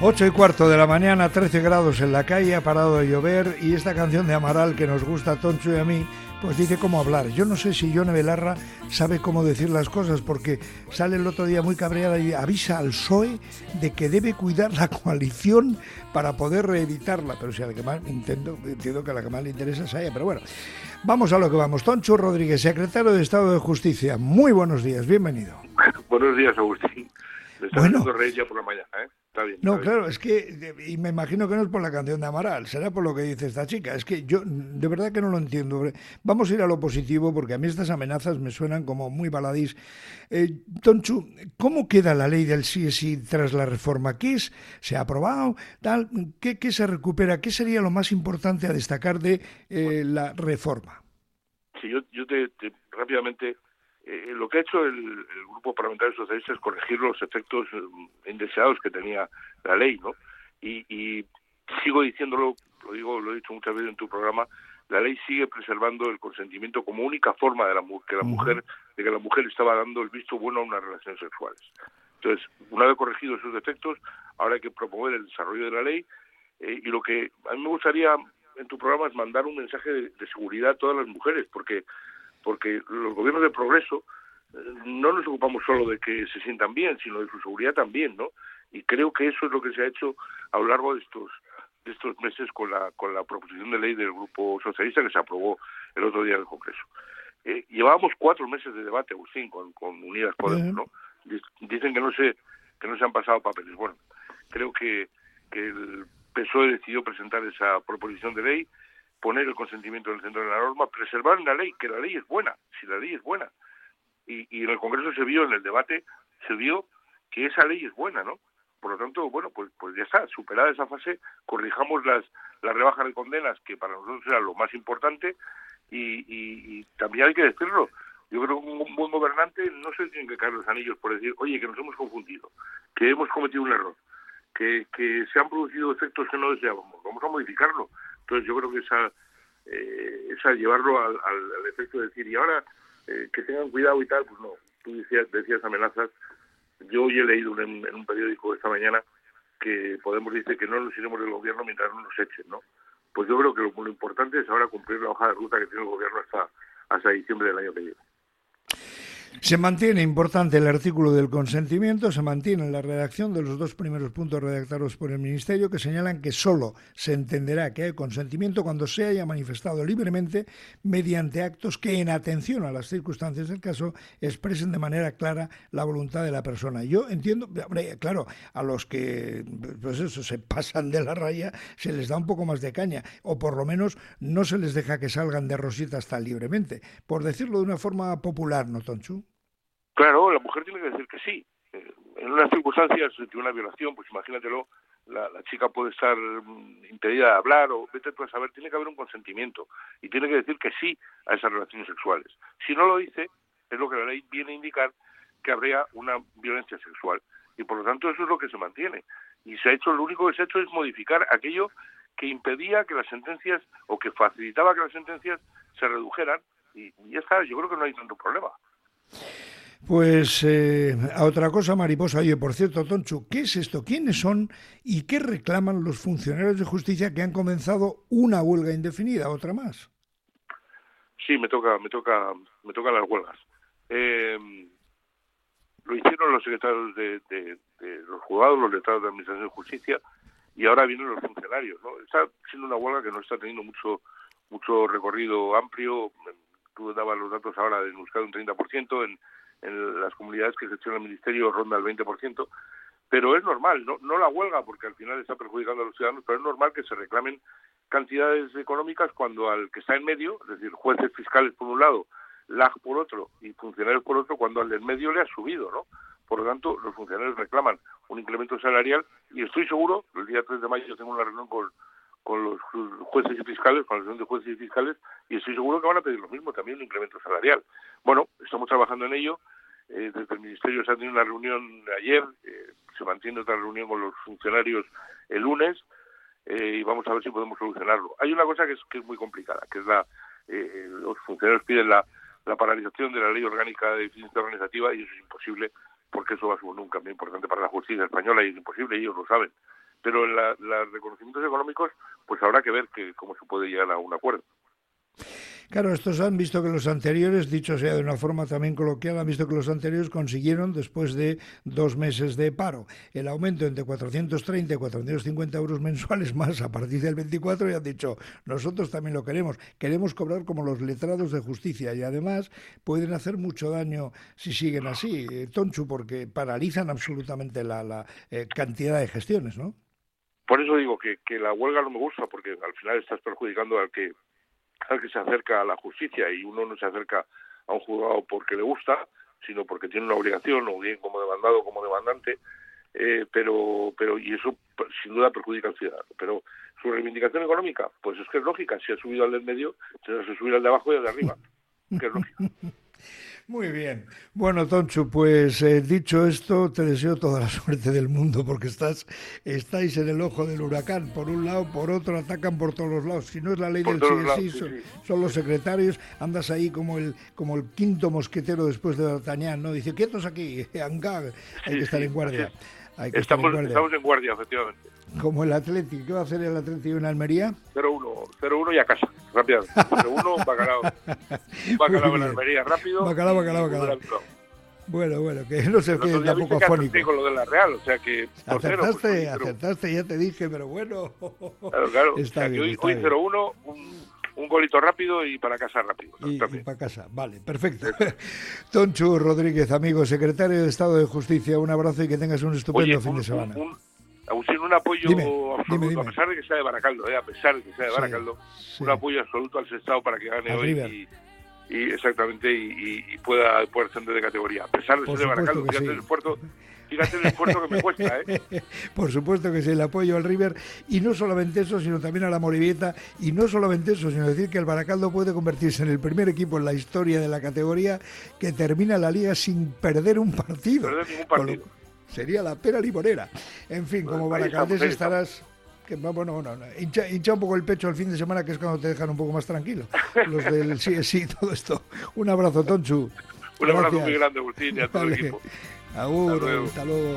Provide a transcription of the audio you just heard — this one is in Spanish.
8 y cuarto de la mañana, 13 grados en la calle, ha parado de llover y esta canción de Amaral que nos gusta a Toncho y a mí, pues dice cómo hablar. Yo no sé si Yone Belarra sabe cómo decir las cosas porque sale el otro día muy cabreada y avisa al PSOE de que debe cuidar la coalición para poder reeditarla. Pero si a la que más entiendo, entiendo que a la que más le interesa es a ella. Pero bueno, vamos a lo que vamos. Toncho Rodríguez, secretario de Estado de Justicia. Muy buenos días, bienvenido. buenos días, Agustín. bueno, ya por la mañana, ¿eh? No, claro, es que, y me imagino que no es por la canción de Amaral, será por lo que dice esta chica. Es que yo de verdad que no lo entiendo. Vamos a ir a lo positivo porque a mí estas amenazas me suenan como muy baladís. Eh, Tonchu, ¿cómo queda la ley del sí sí tras la reforma? ¿Qué es? ¿Se ha aprobado? Tal, ¿qué, se recupera? ¿Qué sería lo más importante a destacar de eh, la reforma? Sí, yo, yo te, rápidamente eh, lo que ha hecho el, Grupo Parlamentario Socialista es corregir los efectos eh, indeseados que tenía la ley, ¿no? Y, sigo diciéndolo, lo digo, lo he dicho muchas veces en tu programa, la ley sigue preservando el consentimiento como única forma de la que la mujer de que la mujer estaba dando el visto bueno a unas relaciones sexuales. Entonces, una vez corregidos esos defectos, ahora hay que promover el desarrollo de la ley eh, y lo que a mí me gustaría en tu programa es mandar un mensaje de seguridad a todas las mujeres, porque porque los gobiernos de progreso eh, no nos ocupamos solo de que se sientan bien, sino de su seguridad también, ¿no? Y creo que eso es lo que se ha hecho a lo largo de estos de estos meses con la con la proposición de ley del grupo socialista que se aprobó el otro día en el Congreso. Eh, llevábamos cuatro meses de debate, Agustín, con, con Unidas Podemos, ¿no? Dicen que no se que no se han pasado papeles. Bueno, creo que que el PSOE decidió presentar esa proposición de ley poner el consentimiento en el centro de la norma, preservar la ley, que la ley es buena, si la ley es buena. Y, y en el Congreso se vio, en el debate, se vio que esa ley es buena, ¿no? Por lo tanto, bueno, pues, pues ya está, superada esa fase, corrijamos las, las rebajas de condenas, que para nosotros era lo más importante, y, y, también hay que decirlo, yo creo que un buen gobernante no se tiene que caer los anillos por decir, oye, que nos hemos confundido, que hemos cometido un error, que, que se han producido efectos que no deseábamos, vamos a modificarlo. Entonces yo creo que esa, eh, llevarlo al, efecto de decir, y ahora eh, que tengan cuidado y tal, pues no, tú decías, decías amenazas. Yo hoy he leído en, un periódico esta mañana que Podemos dice que no nos iremos del gobierno mientras no nos echen, ¿no? Pues yo creo que lo, importante es ahora cumplir la hoja de ruta que tiene el gobierno hasta diciembre del año que viene. Se mantiene importante el artículo del consentimiento, se mantiene la redacción de los dos primeros puntos redactados por el Ministerio que señalan que solo se entenderá que hay consentimiento cuando se haya manifestado libremente mediante actos que, en atención a las circunstancias del caso, expresen de manera clara la voluntad de la persona. Yo entiendo, claro, a los que pues eso, se pasan de la raya se les da un poco más de caña, o por lo menos no se les deja que salgan de rositas tan libremente, por decirlo de una forma popular, ¿no, Tonchu? Claro, la mujer tiene que decir que sí. Eh, en unas circunstancias de una violación, pues imagínatelo, la, chica puede estar mm, impedida de hablar o vete tú a saber, tiene que haber un consentimiento y tiene que decir que sí a esas relaciones sexuales. Si no lo dice, es lo que la ley viene a indicar que habría una violencia sexual y por lo tanto eso es lo que se mantiene. Y se ha hecho, lo único que se ha hecho es modificar aquello que impedía que las sentencias o que facilitaba que las sentencias se redujeran y, y ya está, yo creo que no hay tanto problema. Pues eh, a otra cosa, mariposa. Oye, por cierto, Toncho, ¿qué es esto? ¿Quiénes son y qué reclaman los funcionarios de justicia que han comenzado una huelga indefinida, otra más? Sí, me toca, me toca, me tocan las huelgas. Eh, lo hicieron los secretarios de, los juzgados, los letrados de Administración de Justicia, y ahora vienen los funcionarios. ¿no? Está siendo una huelga que no está teniendo mucho mucho recorrido amplio. Tú dabas los datos ahora de buscar un 30%, en en las comunidades que gestiona el Ministerio ronda el 20%, pero es normal, no, no la huelga porque al final está perjudicando a los ciudadanos, pero es normal que se reclamen cantidades económicas cuando al que está en medio, es decir, jueces fiscales por un lado, LAG por otro y funcionarios por otro, cuando al del medio le ha subido, ¿no? Por lo tanto, los funcionarios reclaman un incremento salarial y estoy seguro, el día 3 de mayo tengo una reunión con, con los jueces y fiscales, con la asociación de jueces y fiscales, y estoy seguro que van a pedir lo mismo, también un incremento salarial. Bueno, estamos trabajando en ello eh, desde el Ministerio se ha tenido una reunión ayer, eh, se mantiene otra reunión con los funcionarios el lunes y vamos a ver si podemos solucionarlo. Hay una cosa que es, que es muy complicada, que es la los funcionarios piden la, paralización de la ley orgánica de eficiencia organizativa y eso es imposible porque eso va a ser un cambio importante para la justicia española y es imposible, ellos lo saben. Pero los reconocimientos económicos, pues habrá que ver que, cómo se puede llegar a un acuerdo. Claro, estos han visto que los anteriores, dicho sea de una forma también coloquial, han visto que los anteriores consiguieron, después de dos meses de paro, el aumento entre 430 y 450 euros mensuales más a partir del 24 y han dicho, nosotros también lo queremos, queremos cobrar como los letrados de justicia y además pueden hacer mucho daño si siguen así, eh, Tonchu, porque paralizan absolutamente la, eh, cantidad de gestiones, ¿no? Por eso digo que, que la huelga no me gusta, porque al final estás perjudicando al que al que se acerca a la justicia y uno no se acerca a un juzgado porque le gusta, sino porque tiene una obligación, o bien como demandado como demandante, eh, pero, pero y eso sin duda perjudica al ciudadano. Pero su reivindicación económica, pues es que es lógica, si ha subido al del medio, se subir al de abajo y al de arriba, que es lógico. Muy bien. Bueno, Tonchu, pues eh, dicho esto, te deseo toda la suerte del mundo porque estás, estáis en el ojo del huracán. Por un lado, por otro, atacan por todos los lados. Si no es la ley del sí, sí, son, los secretarios. Andas ahí como el, como el quinto mosquetero después de D'Artagnan, ¿no? Dice, quietos aquí, Angag, hay que estar en guardia. estamos, estamos en guardia, efectivamente. Como el Atlético. ¿Qué va a hacer el Atlético en Almería? 0-1, 0-1 y a casa, rápido. 0-1, bacalao. Bacalao en Almería, rápido. Bacalao, bacalao, bacalao. Bueno, bueno, que no se quede tampoco afónico. con lo de la Real, o sea que... Acertaste, acertaste, ya te dije, pero bueno. Claro, claro. Está o sea, bien, hoy, hoy 0-1, un, un golito rápido y para casa rápido. Y, y, para casa, vale, perfecto. Tonchu Rodríguez, amigo, secretario de Estado de Justicia, un abrazo y que tengas un estupendo Oye, fin un, de semana. Un, un, un apoyo absoluto, a pesar de que sea de Baracaldo, eh, a pesar de que sea de Baracaldo, sí, un apoyo absoluto al Sestao para que gane hoy y, y, exactamente y, y, pueda, pueda ascender de categoría. A pesar de ser de Baracaldo, fíjate sí. el esfuerzo fíjate el esfuerzo que me cuesta, ¿eh? Por supuesto que sí, el apoyo al River, y no solamente eso, sino también a la Morivieta, y no solamente eso, sino decir que el Baracaldo puede convertirse en el primer equipo en la historia de la categoría que termina la liga sin perder un partido. Perder ningún partido. Sería la pera limonera. En fin, como baracaldés estarás... Que, bueno, bueno, hincha, hincha, un poco el pecho el fin de semana, que es cuando te dejan un poco más tranquilo. Los del sí, sí, todo esto. Un abrazo, Tonchu. Un abrazo muy grande, Agustín, y a todo vale. el equipo. Agur, hasta luego. Hasta luego.